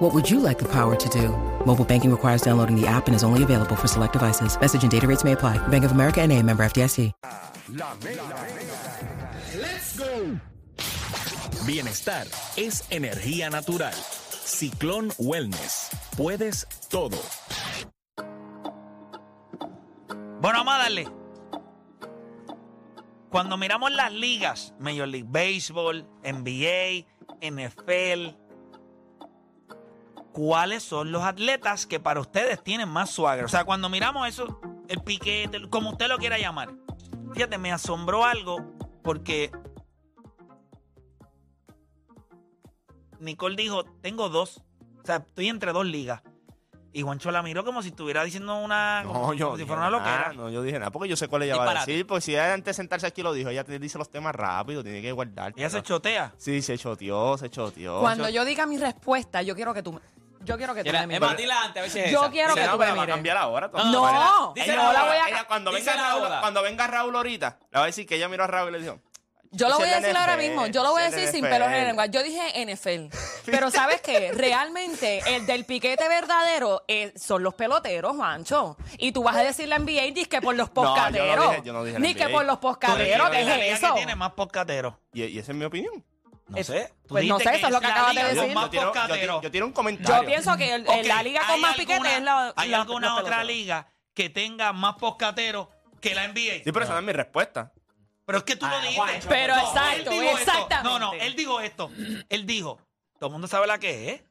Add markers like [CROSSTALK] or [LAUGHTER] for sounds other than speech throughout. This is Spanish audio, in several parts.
What would you like the power to do? Mobile banking requires downloading the app and is only available for select devices. Message and data rates may apply. Bank of America and a member FDIC. La mega. Let's go. Bienestar es energía natural. Ciclón Wellness. Puedes todo. Bueno, vamos a darle. Cuando miramos las ligas, Major League Baseball, NBA, NFL, ¿cuáles son los atletas que para ustedes tienen más swagger? O sea, cuando miramos eso, el piquete, como usted lo quiera llamar. Fíjate, me asombró algo porque Nicole dijo, tengo dos. O sea, estoy entre dos ligas. Y Juancho la miró como si estuviera diciendo una. No, como, yo como si fuera una nada, loquera. No, yo dije nada, porque yo sé cuál ella va a Disparate. decir. Porque si ella antes de sentarse aquí lo dijo, ella te dice los temas rápido, tiene que guardar. Ella se chotea. Sí, se choteó, se choteó. Cuando yo diga mi respuesta, yo quiero que tú me- yo quiero que tú Mira, me es mires. antes, a es Yo esa. quiero Dice, que no, tú pero me va a mires. cambiar ahora. No, No, no la voy a- Ella, cuando, venga Raúl, cuando venga Raúl ahorita, le va a decir que ella miró a Raúl y le dijo, Yo lo voy a decir ahora mismo. Yo lo voy a decir sin pelos en la lengua. Yo dije NFL. [LAUGHS] Pero ¿sabes qué? Realmente el del piquete verdadero eh, son los peloteros, Juancho. Y tú vas a decir la NBA y dices que por los No, yo no poscaderos. dije- yo no dije la Ni que NBA. por los poscaderos. Tú ¿Qué eres la es liga eso? que tiene más poscateros. y, y esa es mi opinión. No sé. Tú pues no dijiste sé, eso es lo que la acabas de liga decir. más yo, tiro, yo, poscateros. tiro, yo tiro un comentario. Yo pienso que el- el- Ok, la liga con ¿hay más piquete alguna- es la. ¿Hay la- alguna los otra peloteros. liga que tenga más poscateros que la NBA? Sí, pero esa no es mi respuesta. Pero es que tú lo Ah, dijiste. Juancho, Pero No, exacto, él dijo esto. exactamente. No, no, él dijo esto. Él dijo, todo el mundo sabe la que es.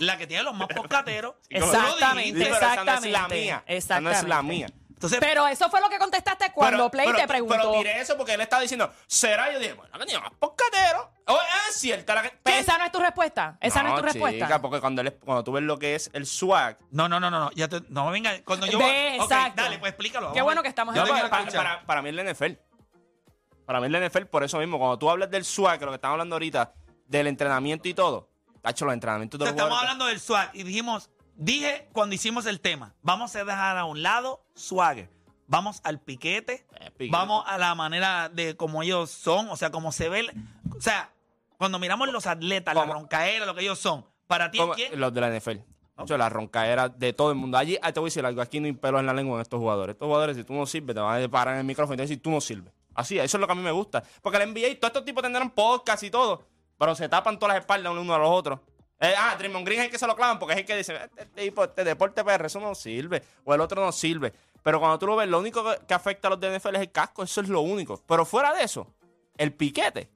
La que tiene los más poscateros. [LAUGHS] Tú lo Exactamente, dijiste. Sí, pero esa no es la exactamente, mía. Esa no es la exactamente. mía. Entonces, Pero eso fue lo que contestaste cuando Pero- Play pero- te preguntó. Pero tiré eso porque él estaba diciendo, ¿será? Yo dije, bueno, que tiene más poscatero. Oh, es cierta la que. Esa no es tu respuesta. Esa no, es tu respuesta. chica, porque cuando, él- cuando tú ves lo que es el swag, no, no, no, no, no. Ya te- no venga. Cuando yo. Ve, Ok, exacto. dale, pues explícalo. Qué bueno que estamos Yo para, para- para mí es la NFL. Para mí es la NFL, por eso mismo. Cuando tú hablas del swag, que lo que estamos hablando ahorita, del entrenamiento y todo, tacho, los entrenamientos O de sea, los estamos jugadores- hablando del swag y dijimos, dije cuando hicimos el tema, vamos a dejar a un lado swagger. Vamos al piquete, Eh, piquete. vamos a la manera de cómo ellos son, o sea, cómo se ve. o sea, cuando miramos los atletas, la roncaera, lo que ellos son, para ti, Como- ¿quién? Los de la NFL. Tacho, la roncaera de todo el mundo. Allí, ah, te voy a decir algo, aquí no hay pelos en la lengua en estos jugadores. Estos jugadores, si tú no sirves, te van a parar en el micrófono y te van a decir, tú no sirves. Así, eso es lo que a mí me gusta. Porque el NBA, todos estos tipos tendrán podcast y todo, pero se tapan todas las espaldas uno a los otros. Eh, ah, Draymond Green es el que se lo clavan porque es el que dice, este, este tipo, este deporte PR, eso no sirve. O el otro no sirve. Pero cuando tú lo ves, lo único que, afecta a los de NFL es el casco, eso es lo único. Pero fuera de eso, el piquete,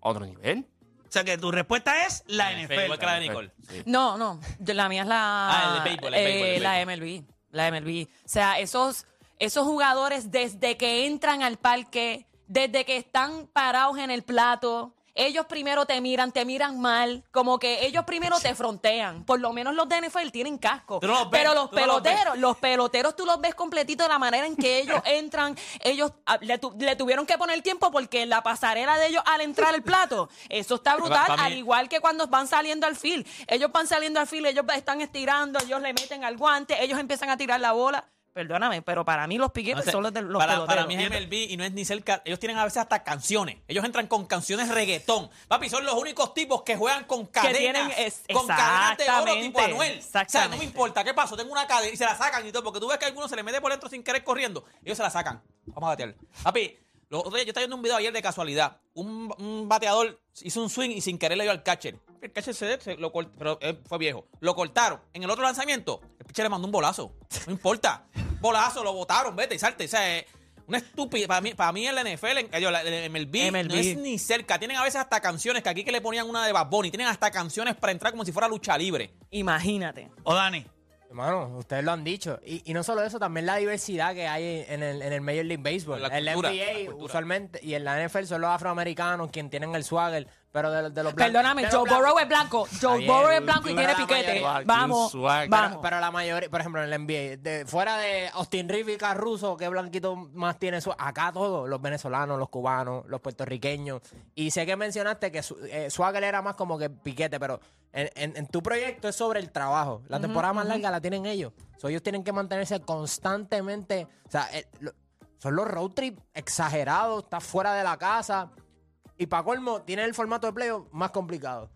otro nivel. O sea, que tu respuesta es la NFL. Igual que la de Nicole. Sí. No, no. La mía es la. Ah, el de béisbol, el eh, béisbol, el la. MLB. La MLB. O sea, esos, esos jugadores, desde que entran al parque, desde que están parados en el plato. Ellos primero te miran, te miran mal, como que ellos primero te frontean. Por lo menos los de NFL tienen casco. Tú no los ves, Pero los tú no los ves. peloteros, los peloteros tú los ves completito de la manera en que ellos [LAUGHS] entran. Ellos ah, le, tu- le tuvieron que poner tiempo porque la pasarela de ellos al entrar al plato, eso está brutal. pa' mí- al igual que cuando van saliendo al field. Ellos van saliendo al field, ellos están estirando, ellos le meten al guante, ellos empiezan a tirar la bola. Perdóname, pero para mí los piquetes son los de los para, peloteros. para mí es MLB y no es ni cerca. Ellos tienen a veces hasta canciones. Ellos entran con canciones reggaetón. Papi, son los únicos tipos que juegan con cadenas. tienen- es- con cadenas de oro tipo Anuel. O sea, no me importa qué pasó. Tengo una cadena y se la sacan y todo. Porque tú ves que alguno se le mete por dentro sin querer corriendo. Ellos se la sacan. Vamos a batear. Papi, los otros días yo estaba viendo un video ayer de casualidad. Un, un bateador hizo un swing y sin querer le dio al catcher. El catcher se, se lo cortó, pero eh, fue viejo. Lo cortaron. En el otro lanzamiento, el pitcher le mandó un bolazo. No importa. Bolazo, lo botaron, vete y salte. O sea, eh, una estúpida. Para mí, para mí el NFL, en- el MLB, MLB. no es ni cerca. Tienen a veces hasta canciones, que aquí que le ponían una de Bad Bunny, tienen hasta canciones para entrar como si fuera lucha libre. Imagínate. O Dani. Hermano, ustedes lo han dicho. Y, y no solo eso, también la diversidad que hay en el, en el Major League Baseball. La cultura, NBA, la cultura. usualmente, y en la NFL son los afroamericanos quienes tienen el swagger. Pero de, de los blancos. Perdóname, Joe. Burrow es blanco. Joe Burrow es blanco y tiene la piquete. mayoría. Vamos, swag. vamos. Pero, pero la mayoría, por ejemplo, en el NBA, de, fuera de Austin Reeves y Caruso, ¿qué blanquito más tiene su Acá todos, los venezolanos, los cubanos, los puertorriqueños. Y sé que mencionaste que su, eh, Swagger era más como que piquete, pero en, en- en tu proyecto es sobre el trabajo. La temporada más larga la tienen ellos. So, ellos tienen que mantenerse constantemente. O sea, el- lo- son los road trip exagerados, estás fuera de la casa. Y para colmo, tiene el formato de playoff más complicado.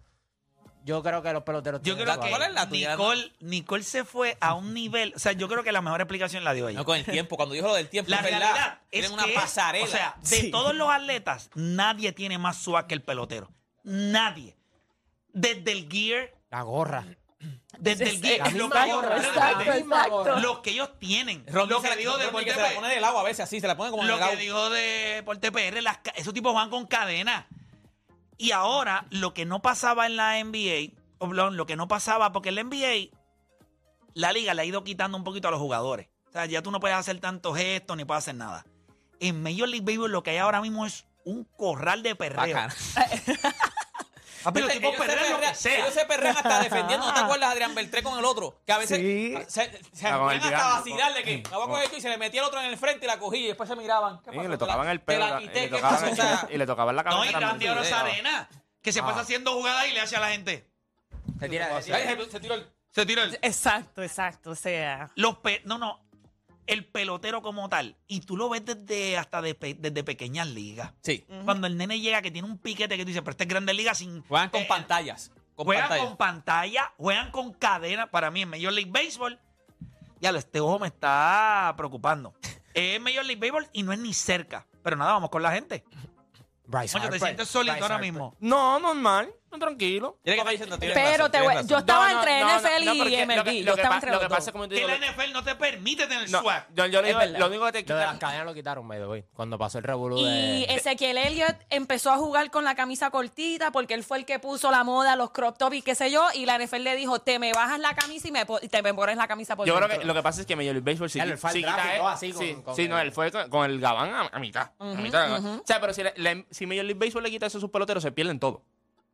Yo creo que los peloteros Yo tienen creo que ¿Cuál es la tuya, Nicole, Nicole se fue a un nivel. O sea, yo creo que la mejor explicación la dio ella. No, con el tiempo, cuando dijo lo del tiempo, La es verdad. realidad es Tienen una que, pasarela. O sea, de todos los atletas, nadie tiene más swag que el pelotero. Nadie. Desde el gear, La gorra. Desde el lo exacto, espérate. exacto. Lo que ellos tienen. Ronnie lo se que la- dijo de Ronnie que Porte se la pone del agua a veces así, se la pone como Lo que dijo de Porte PR, las esos tipos van con cadena. Y ahora, lo que no pasaba en la NBA, lo que no pasaba, porque en la NBA, la liga le ha ido quitando un poquito a los jugadores. O sea, ya tú no puedes hacer tantos gestos ni puedes hacer nada. En Major League Baseball lo que hay ahora mismo es un corral de perreo. [LAUGHS] Los Viste, tipos ellos, se perrean lo perrean, que sea. ellos se perrean hasta [LAUGHS] defendiendo. ¿No te acuerdas, Adrián Beltré con el otro? Que a veces Sí. se, se Ah, con el ponían hasta gigante. vacilar de que la voy a coger yo y se le metía el otro en el frente y la cogía y después se miraban. ¿Qué pasó? le Te tocaban el te pelo. la la- quité, y, le ¿qué tocaban pasó? el- O sea, y le tocaban la No, cabeza y también. Randy Oro Sí, Arena, que se Ah. pasa haciendo jugadas y le hace a la gente. Se tira, se tira- se, se tiró el... Se tiró el... Exacto, exacto. O sea. Los pe- no, no. El pelotero como tal. Y tú lo ves desde hasta de pe- desde pequeñas ligas. Sí. Cuando el nene llega que tiene un piquete que tú dices, pero este es grande liga sin. Juegan con eh, pantallas. Con juegan pantallas. con pantalla, juegan con cadena. Para mí en Major League Baseball. Ya lo, este ojo me está preocupando. [LAUGHS] es Major League Baseball y no es ni cerca. Pero nada, vamos con la gente. Bryce Oye, te Harper. sientes solito Bryce ahora Harper. mismo. No, normal. No, tranquilo. Tiene que estar diciendo, tienes Pero razón, te voy- tienes yo razón. estaba No, no, entre no, no, NFL no, y porque MLB. Lo que, yo lo que estaba pa- entre lo los que dos. pasa es como te Que digo. la NFL no te permite tener no, swag. yo, yo le Es digo, verdad. lo único que te Lo de las quita. cadenas lo quitaron, by the way, cuando pasó el revolú Y de... Ezequiel Elliott empezó a jugar con la camisa cortita porque él fue el que puso la moda, los crop top y qué sé yo. Y la NFL le dijo, te me bajas la camisa y, me, po- y te me pones la camisa por Yo creo dentro. que lo que pasa es que Major League Baseball sí, Ya, él fue al sí draft quita y todo así con- sí, con sí, el- no, él fue con, con el gabán a, a mitad. a mitad. O sea, pero si, le- le- si Major League Baseball le quita eso a sus peloteros, se pierden todo.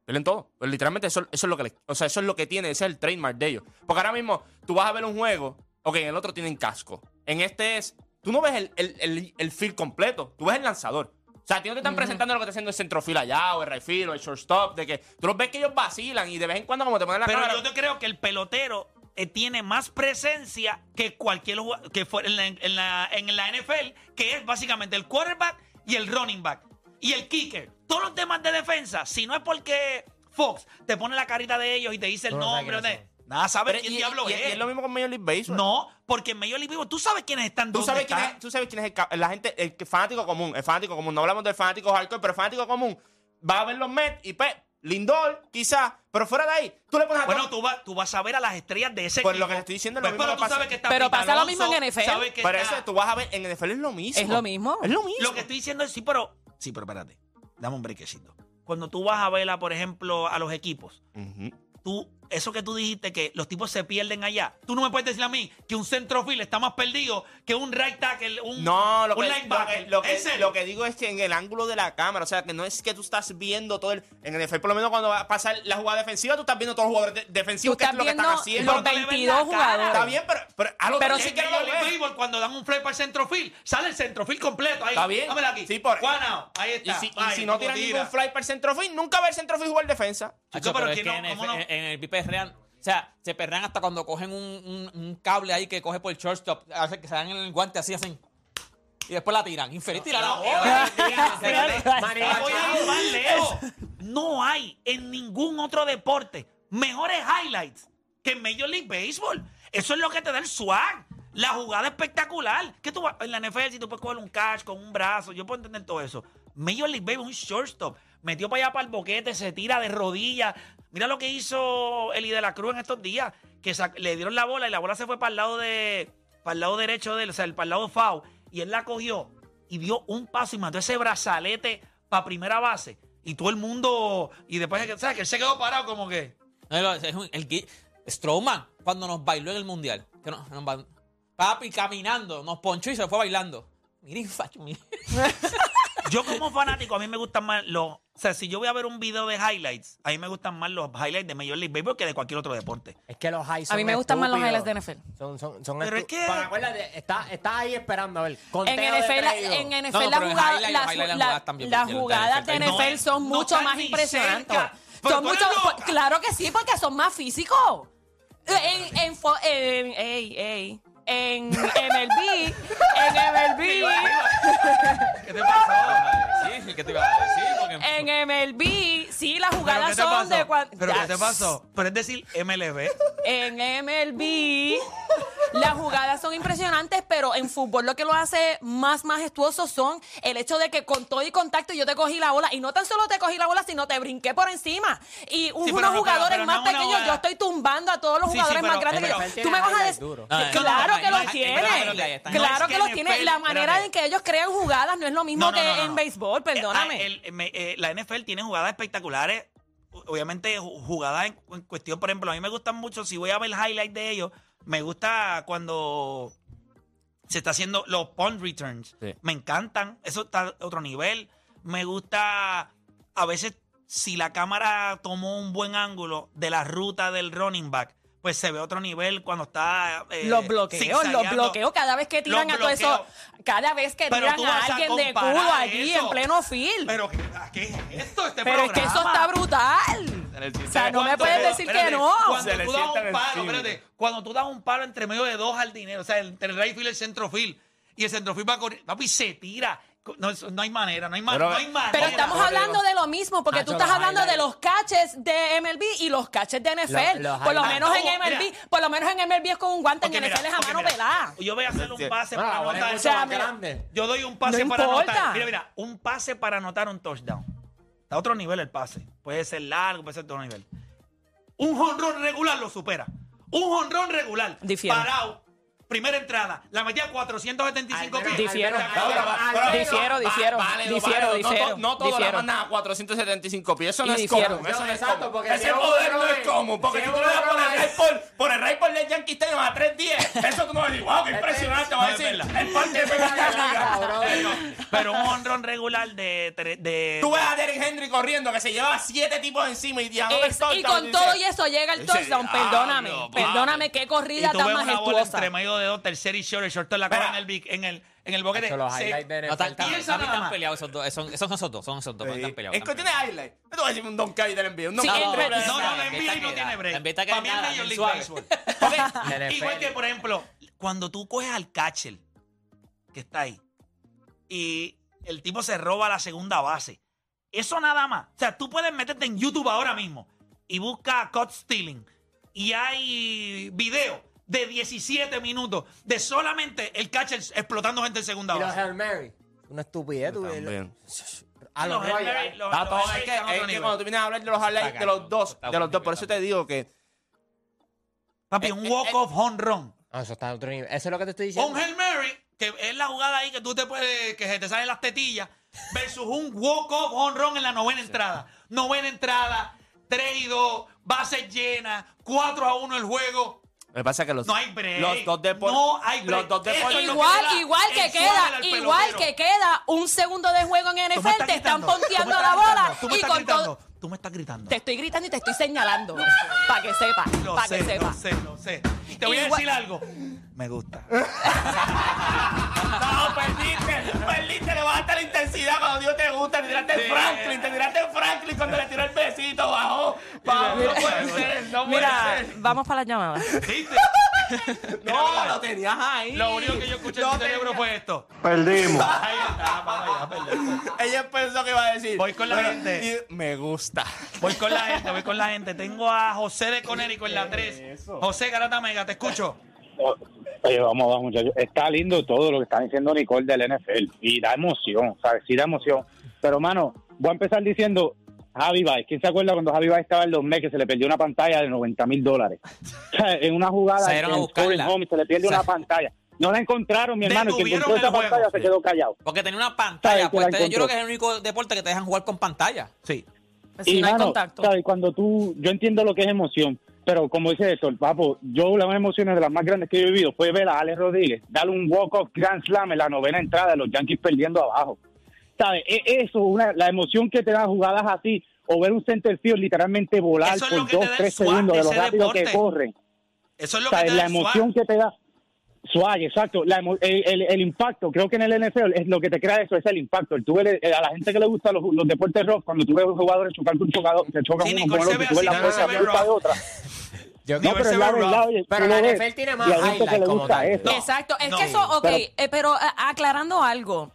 Pierden todo. Pues literalmente eso, eso es lo que le- o sea, eso es lo que tiene, ese es el trademark de ellos. Porque ahora mismo tú vas a ver un juego, ok, en el otro tienen casco. En este es, tú no ves el, el, el, el field completo, tú ves el lanzador. O sea, a ti no te están presentando lo que está haciendo el centrofil allá, o el field, o el shortstop, de que tú los ves que ellos vacilan y de vez en cuando como te ponen la Pero cámara. yo te creo que el pelotero eh, tiene más presencia que cualquier jugador que fue en la, en, la, en la NFL, que es básicamente el quarterback y el running back y el kicker. Todos los temas de defensa, si no es porque Fox te pone la carita de ellos y te dice el no nombre, son. nada sabes Pero quién y- diablo y- es. y es lo mismo con Major League Baseball. No, porque en Major League Baseball tú sabes quiénes están Tú sabes, quién es, tú sabes quién es el, la gente, el fanático común, el fanático común. No hablamos del fanático hardcore, pero el fanático común va a ver los Mets y pues, Lindor, quizás, pero fuera de ahí, tú le pones a Bueno, todo- tú vas, tú vas a ver a las estrellas de ese Pues equipo. lo que te estoy diciendo es Pues, lo mismo pero que tú pasa. sabes que está Pero pasa lo mismo en NFL. Pero está- eso tú vas a ver, en NFL es lo mismo. Es lo mismo. Es lo mismo. Lo que estoy diciendo es, sí, pero. Sí, pero espérate. Dame un brequecito. Cuando tú vas a ver, a, por ejemplo, a los equipos, tú, eso que tú dijiste que los tipos se pierden allá, tú no me puedes decir a mí que un centrofield está más perdido que un right tackle, un, No, lo un que, lo, linebacker. que, lo, que, digo es que en el ángulo de la cámara, o sea, que no es que tú estás viendo todo el. En el NFL, por lo menos cuando va a pasar la jugada defensiva, tú estás viendo todos los jugadores de- defensivos, que es estás lo que están viendo haciendo. los Pero tú le ves 22 la cara. jugadores. Está bien, pero, pero a lo Pero que sí que no lo Major League ves. Baseball, cuando dan un fly para el centrofield, sale el centrofield completo ahí. Está bien. Dámela aquí. Sí, por- out. Ahí Y está. si, y si no tiran tira. ningún fly para el centrofield, nunca va el centrofield jugar defensa. Chico, pero pero es es que que no, en, ¿cómo el, no? en el piperrean, o sea, se perrean hasta cuando cogen un, un- un cable ahí que coge por el shortstop, hace que se dan en el guante así, hacen. Y después la tiran. Infeliz, tira la. No hay en ningún otro deporte mejores highlights que en Major League Baseball. Eso es lo que te da el swag. La jugada espectacular. Que tú vas- en la NFL si tú puedes coger un catch con un brazo, yo puedo entender todo eso. Major League Baseball, un shortstop, metió para allá para el boquete, se tira de rodillas. Mira lo que hizo Eli de la Cruz en estos días, que le dieron la bola y la bola se fue para el lado de para el lado derecho de él, o sea, el- para el lado foul, y él la cogió y dio un paso y mató ese brazalete para primera base. Y todo el mundo, y después, ¿sabes? Que él se quedó parado como que... No, es un- el cuando nos bailó en el mundial. Que papi caminando, nos ponchó y se fue bailando. Miren, [LAUGHS] facho, miren. Yo como fanático, a mí me gustan más los... O sea, si yo voy a ver un video de highlights, a mí me gustan más los highlights de Major League Baseball que de cualquier otro deporte. Es que los highs A mí son me gustan más los estúpidos. highlights de NFL. Son, son, son Pero estu- es que- Pero acuérdate, está, está ahí esperando a ver. En conteo de NFL, en NFL No, no, la pero en jugada- highlight, las, los highlights, las la- jugadas también, las porque el jugadas de NFL no NFL es- son no mucho están más ni impresionantes. cerca. Pero Son tú eres mucho, loca. claro que sí, porque son más físicos. En, en, fo- en, ey, ey, en MLB, en MLB, ¿Qué te pasó? [LAUGHS] ¿qué te iba a decir? Porque- [LAUGHS] en MLB, sí, las ¿Pero jugadas te son pasó? de cuan- ¿Pero qué te pasó? Pero es decir, MLB. [LAUGHS] En MLB, las jugadas son impresionantes, pero en fútbol lo que lo hace más majestuoso son el hecho de que con todo y contacto yo te cogí la bola y no tan solo te cogí la bola, sino te brinqué por encima. Y un- Sí, pero unos no, jugadores pero- pero más no es una pequeños, yo estoy tumbando a todos los Sí, sí, jugadores pero- más grandes que yo. tiene Tú me vas a decir, duros. No, no, claro no, que no, los no, tiene. no, no, no, están- no Claro que que los tiene. La manera en que ellos crean jugadas no es lo mismo No, no, que no, no, en no. béisbol, perdóname. Eh, el- me- eh, la NFL tiene jugadas espectaculares. Obviamente, ju- jugadas en, en cuestión, por ejemplo, a mí me gustan mucho, si voy a ver highlights de ellos, me gusta cuando se está haciendo los punt returns. Sí. Me encantan, eso está a otro nivel. Me gusta, a veces, si la cámara tomó un buen ángulo de la ruta del running back, pues se ve otro nivel cuando está. eh, los bloqueos, los bloqueos, cada vez que tiran a todo eso, cada vez que Pero tiran a a alguien de culo allí eso. en pleno field. Pero, ¿qué, qué es esto? Este Pero es que eso está brutal. O sea, no me puedes decir que no. Cuando Se tú das un palo, espérate, cuando tú das un palo entre medio de dos jardineros, o sea, entre el right field y el centrofield, y el centrofield va corriendo, papi, se tira. No, eso- no hay manera, no hay, ma- Pero- no hay manera. Pero estamos hablando de lo mismo, porque tú estás hablando de los catches de MLB y los catches de NFL. Los- los por lo menos en MLB, mira. por lo menos en MLB es con un guante, Porque en NFL es a mano mira, pelada. Yo voy a hacer un pase para anotar. O sea, grande. Yo doy un pase No para importa. anotar. Mira, mira, un pase para anotar un touchdown. Está a otro nivel el pase. Puede ser largo, puede ser de otro nivel. Un jonrón regular lo supera. Un jonrón regular. Difiero. Parado. Primera entrada. La metía a 475 pies. Difiero, difiero, difiero, difiero, No todos la mandan a 475 pies. Eso no es difiero. común. Eso no es Exacto, común. porque Ese poder no es es- común. Porque si tú le das por el récord, por el récord de Yankee Stadium a 3-10, eso tú no vas a decir, wow, qué impresionante. Va a decir, el parque de la [LAUGHS] liga. Pero un honrón regular de. Tú ves a Derek Henry corriendo que se lleva siete tipos encima y y con todo y eso llega el touchdown. Perdóname, perdóname, qué corrida tan majestuosa. Entre medio de dos, tercer y short. El short te la Mira. en el, big- en el, en el boquete. Nacho, los Se- highlights de No, NFL. están, Piensa están, nada están más. peleados esos dos. Son, son esos dos, son esos dos. Están peleados. Es están cuestión de highlight. No te voy a decir un Don Kay del NBA. Un Don Sí, Kay el- del No, NBA. no, la Está NBA no tiene break. Para mí es Major League. Baseball. Ok, [LAUGHS] NFL. Igual que, por ejemplo, cuando tú coges al catcher que está ahí y el tipo se roba la segunda base. Eso nada más. O sea, tú puedes meterte en YouTube ahora mismo y busca cut stealing y hay video de 17 minutos de solamente el catcher explotando gente en segunda Y los base. Hail Mary. Una estupidez. tú- También. A los Los Hail Royals. Mary- los- Está los todo, Hail es Mary que, están a es otro que nivel. cuando tú vienes a hablar de los highlights de los dos, de los dos, por eso te digo que Papi, un walk-off home run. No, eso está a otro nivel. Eso es lo que te estoy diciendo. Un Hail Mary, que es la jugada ahí que tú te puedes, que se te salen las tetillas, versus un walk-off home run en la novena entrada. Novena entrada, 3 y 2, bases llenas, 4 a 1 el juego. Me pasa que los, No hay break. los dos deportes No hay break. los dos deportes Igual, que igual que queda, igual que queda un segundo de juego en NFL, estás te están gritando, ponteando la bola gritando, Tú me y con gritando. todo. Tú me estás gritando. Te estoy gritando y te estoy señalando. Para que sepas, Lo para sé, que sepas. lo sé, lo sé. Te voy a Igual- decir algo. Me gusta. [LAUGHS] No, perdiste, perdiste, le bajaste la intensidad cuando Dios te gusta, te tiraste Sí. Franklin, te tiraste Franklin cuando le tiró el besito, bajó, bajó, no puede ser, no puede Mira, ser. vamos para las llamadas. ¿Viste? [LAUGHS] No, lo tenías ahí. Lo único que yo escuché en mi cerebro fue esto. Perdimos. [LAUGHS] Ahí está, papá, ya. Ella pensó que iba a decir. Voy con la gente. me gusta. Voy con la gente, voy con la gente. Tengo a José de Conérico en la 3. José Garata Mega, te escucho. Oye, vamos, vamos, muchachos. Está lindo todo lo que está diciendo Nicole del NFL y da emoción, ¿sabes? Sí da emoción. Pero, mano, voy a empezar diciendo Javi Baez. ¿Quién se acuerda cuando Javi Baez estaba en los Mets que se le perdió una pantalla de 90 mil dólares? En una jugada en Home y se le pierde O sea, una pantalla. No la encontraron, mi hermano. y quien encontró esa juego. pantalla se quedó callado. Porque tenía una pantalla. Pues, yo creo que es el único deporte que te dejan jugar con pantalla. Sí. Pues si no hay contacto. ¿sabes? Cuando tú, yo entiendo lo que es emoción, pero como dice esto, el papo, yo las emociones de las más grandes que yo he vivido fue ver a Alex Rodríguez darle un walk-off Grand Slam en la novena entrada de los Yankees perdiendo abajo. ¿sabes? E- Eso, una, la emoción que te dan jugadas así, o ver un center field literalmente volar es por que dos, da tres swag segundos de lo rápido que deporte. corren. Eso es lo que ¿Sabes? te da La emoción swag. que te da. Swag, exacto. La el, el- el impacto, creo que en el NFL es lo que te crea eso, es el impacto. El, tú ves- el- a la gente que le gusta los, los deportes rock, cuando tú ves jugadores chocar con un jugador, se chocan Sí, uno con el otro, tú ves la fuerza de otra. [LAUGHS] Yo- No, pero la verdad, oye, Pero NFL tiene más le como tal. Exacto, es No. que eso, ok, Pero- eh, pero a- aclarando algo.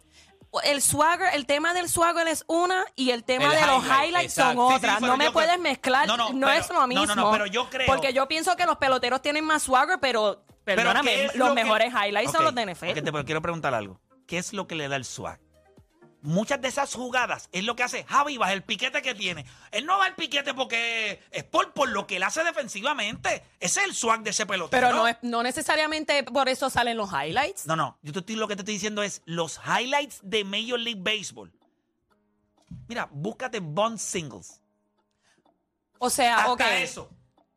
El swagger, el tema del swagger es una y el tema El de los highlight, highlights exacto. son Sí, sí, otras. no me puedes creo- mezclar, No, no, no, pero- es lo no, mismo. no, no, pero yo creo- Porque yo pienso que los peloteros tienen más swagger, pero, perdóname, ¿qué es los lo que- mejores highlights son los de NFL. ok, te- pero quiero preguntar algo. ¿Qué es lo que le da el swag? Muchas de esas jugadas es lo que hace Javi Vaz, el piquete que tiene. Él no va al piquete porque es por, por lo que él hace defensivamente. Ese es el swag de ese pelotero. Pero no, es, no necesariamente por eso salen los highlights. No, no. Yo te estoy- lo que te estoy diciendo es los highlights de Major League Baseball. Mira, búscate Bond Singles. O sea, Hasta ok. eso.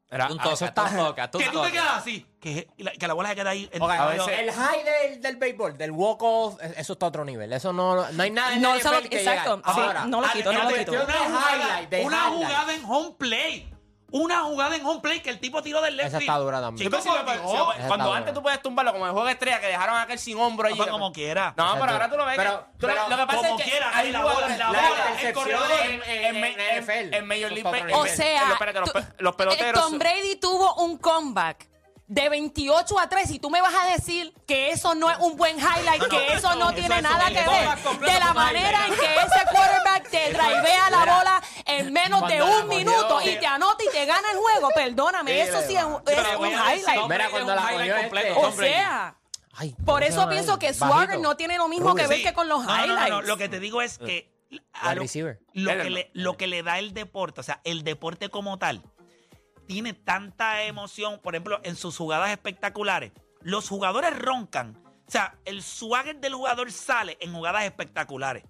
Era- Un un un Que tú te quedas así. Que, la- que la bola se queda ahí. en- Ok, a a veces- ver, El high del, del béisbol, del walk-off, eh, eso está a otro nivel. Eso no, no hay nada en No, la eso lo- NFL que exacto, sí, no lo quito, no lo espérate, quito. Una, jugada, una highlight. jugada en home play. Una jugada en home play que el tipo tiró del left Esa está dura también. Chicos, Sí, pero por si lo- Dios. si lo- cuando está antes tú puedes tumbarlo como el juego de estrella que dejaron a aquel sin hombro allí. No, como quiera. No, Exacto. pero ahora tú lo ves. Pero- que- tú lo- pero lo que pasa como es que quiera, hay ahí la bola, jugadores- la la bola, el corredor en, en- en, en en, NFL. en Major Eso League está a otro Baseball. O nivel. sea, espérate, los, tú- pe- los eh, peloteros. Tom Brady tuvo un comeback de 28 a 3 y tú me vas a decir que eso no es un buen highlight, que eso no eso tiene nada que ver de la manera en que ese quarterback te drivea la bola en menos de un minuto y te anota y te gana el juego. Perdóname, eso sí es, es un highlight. Tom Mira, Brady cuando es un la highlight cogió completo, este- O Brady. sea, Ay, por ¿cómo se eso pienso que. Swagger no tiene lo mismo que Sí. ver que con los No, no, no, highlights. no, Lo que te digo es que a Wide lo, receiver. lo Él que es le, lo que le da el deporte, o sea, el deporte como tal, tiene tanta emoción, por ejemplo, en sus jugadas espectaculares. Los jugadores roncan. O sea, el swagger del jugador sale en jugadas espectaculares.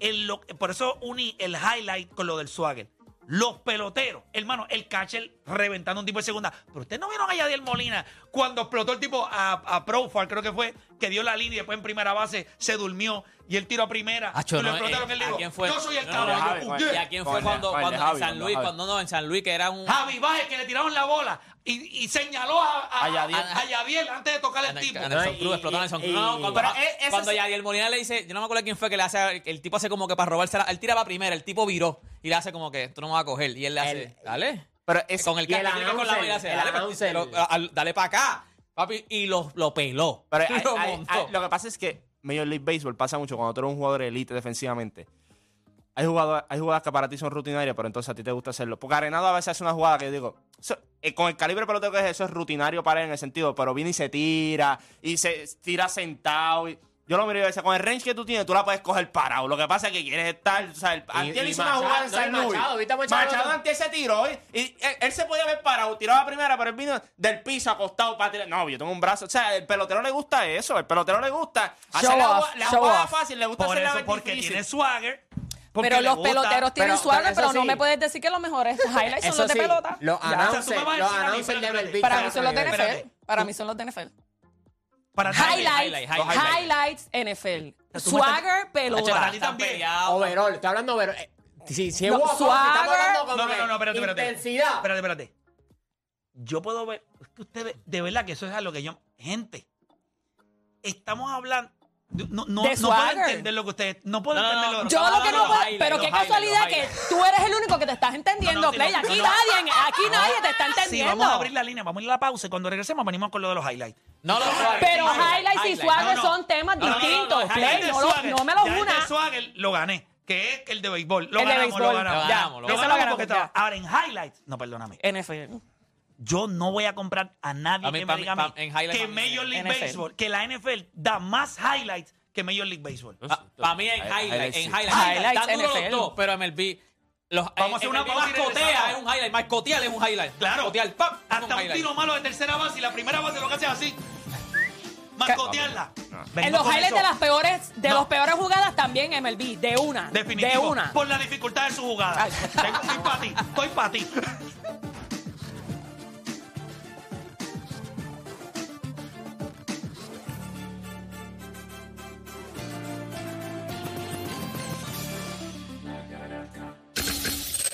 Lo- por eso uní el highlight con lo del swagger. Los peloteros, hermano, el catcher reventando un tipo de segunda. Pero ustedes no vieron a Yadiel Molina cuando explotó el tipo a, a Profar, creo que fue, que dio la línea y después en primera base se durmió y él tiró a primera. Acho, y lo no, explotaron, eh, él ¿a dijo, quién fue? yo soy el No, caballo. Javi. ¿Y a quién fue el- cuando, el cuando Javi, en San Luis, cuando no, en San Luis, que era un... Javi Baez que le tiraron la bola y, y señaló a, a, A Yadiel. a- Yadiel antes de tocar el el, tipo. en el Son No, Cruz, y- explotaron en el Son y- Cruz. No, cuando, Pero e- ese cuando es- Yadiel Molina le dice, yo no me acuerdo quién fue que le hace, el tipo hace como que para robarse, la- él tiraba primero, el tipo viró y le hace como que tú no me vas a coger y él le hace, El- dale. Pero es, con el y el cartel con la mano y le hace, announcer, dale, el pues, announcer. dale para acá, papi, y lo, lo peló. Pero [LAUGHS] hay- lo hay- montó. hay- lo que pasa es que Major League Baseball pasa mucho cuando tú eres un jugador elite defensivamente. Hay jugadas, hay jugadas que para ti son rutinarias, pero entonces a ti te gusta hacerlo. Porque Arenado a veces hace una jugada que yo digo, eso- eh, con el calibre pelotero que es eso, es rutinario para él en el sentido, pero viene y se tira, y se tira sentado. Y, yo lo miro y digo, con el range que tú tienes, tú la puedes coger parado. Lo que pasa es que quieres estar, o sea, el, Antiel hizo una Machado, jugada en San Luis. Machado, ¿viste Machado? Machado antes se tiró, ¿eh? y él, él se podía haber parado, tiraba a primera, pero él vino del piso acostado para tirar. No, yo tengo un brazo. O sea, el pelotero le gusta eso, el pelotero le gusta hacer Show la, off, jugada- la show jugada off. fácil, le gusta Por hacer eso, la porque difícil. tiene swagger. porque Pero los gusta. peloteros tienen Pero- swagger, pero no me puedes decir que los mejores [LAUGHS] highlights son los de sí, pelota. los announcers, announcers de. Para mí son los de. NFL. Para mí son los de NFL. Para Highlights, highlight, highlight. highlights NFL. Swagger, pelota. para ti Están también. peleados. Overall, estoy hablando overall. Eh, Si, si es No, estamos swagger. hablando como No, no, no, espérate, espérate. Intensidad. Espérate, espérate. Yo puedo ver. Es que ustedes, de verdad que eso es algo que yo. Gente, estamos hablando. No, no, De no puedo swagger. entender lo que ustedes. No puedo No, entender lo Yo No, lo que no, los puedo, highlights, pero los qué highlights, casualidad los que highlights. tú eres el único que te estás entendiendo, No, no, sí, Play. no, Aquí no, no. nadie, aquí nadie te está Sí, entendiendo. vamos a abrir la línea, vamos a ir a la pausa y cuando regresemos venimos con lo de los highlights. No, los swagger, Pero highlight, highlights y swagger No, no. son temas No, no, no, distintos. no, no, Play, Ya el de no, lo- Swagger, no me lo ya el de unas. Swagger lo gané, que es el de béisbol. Lo El de ganamos, béisbol. lo ganamos. Lo Ya, lo Lo ganamos lo ganamos, porque estaba- Ahora en highlights, no, perdóname. NFL. Yo no voy a comprar a nadie A mí, que me diga a mí pa- en highlights que Major League NFL. Baseball, que la NFL da más highlights que Major League Baseball. Para mí en Highlights, highlight, en. Highlights, Están duros NFL. dos, pero MLB. Los, Vamos a hacer una pausa Mascotea es un highlight. Mascotear es un highlight. Claro. Hasta un tiro malo de tercera base y la primera base lo que hace es así. Mascotearla. En los highlights eso. de las peores, de No. los peores jugadas también MLB, de una. Definitivo. De una. Por la dificultad de su jugada. Tengo- Estoy para ti. Estoy para ti.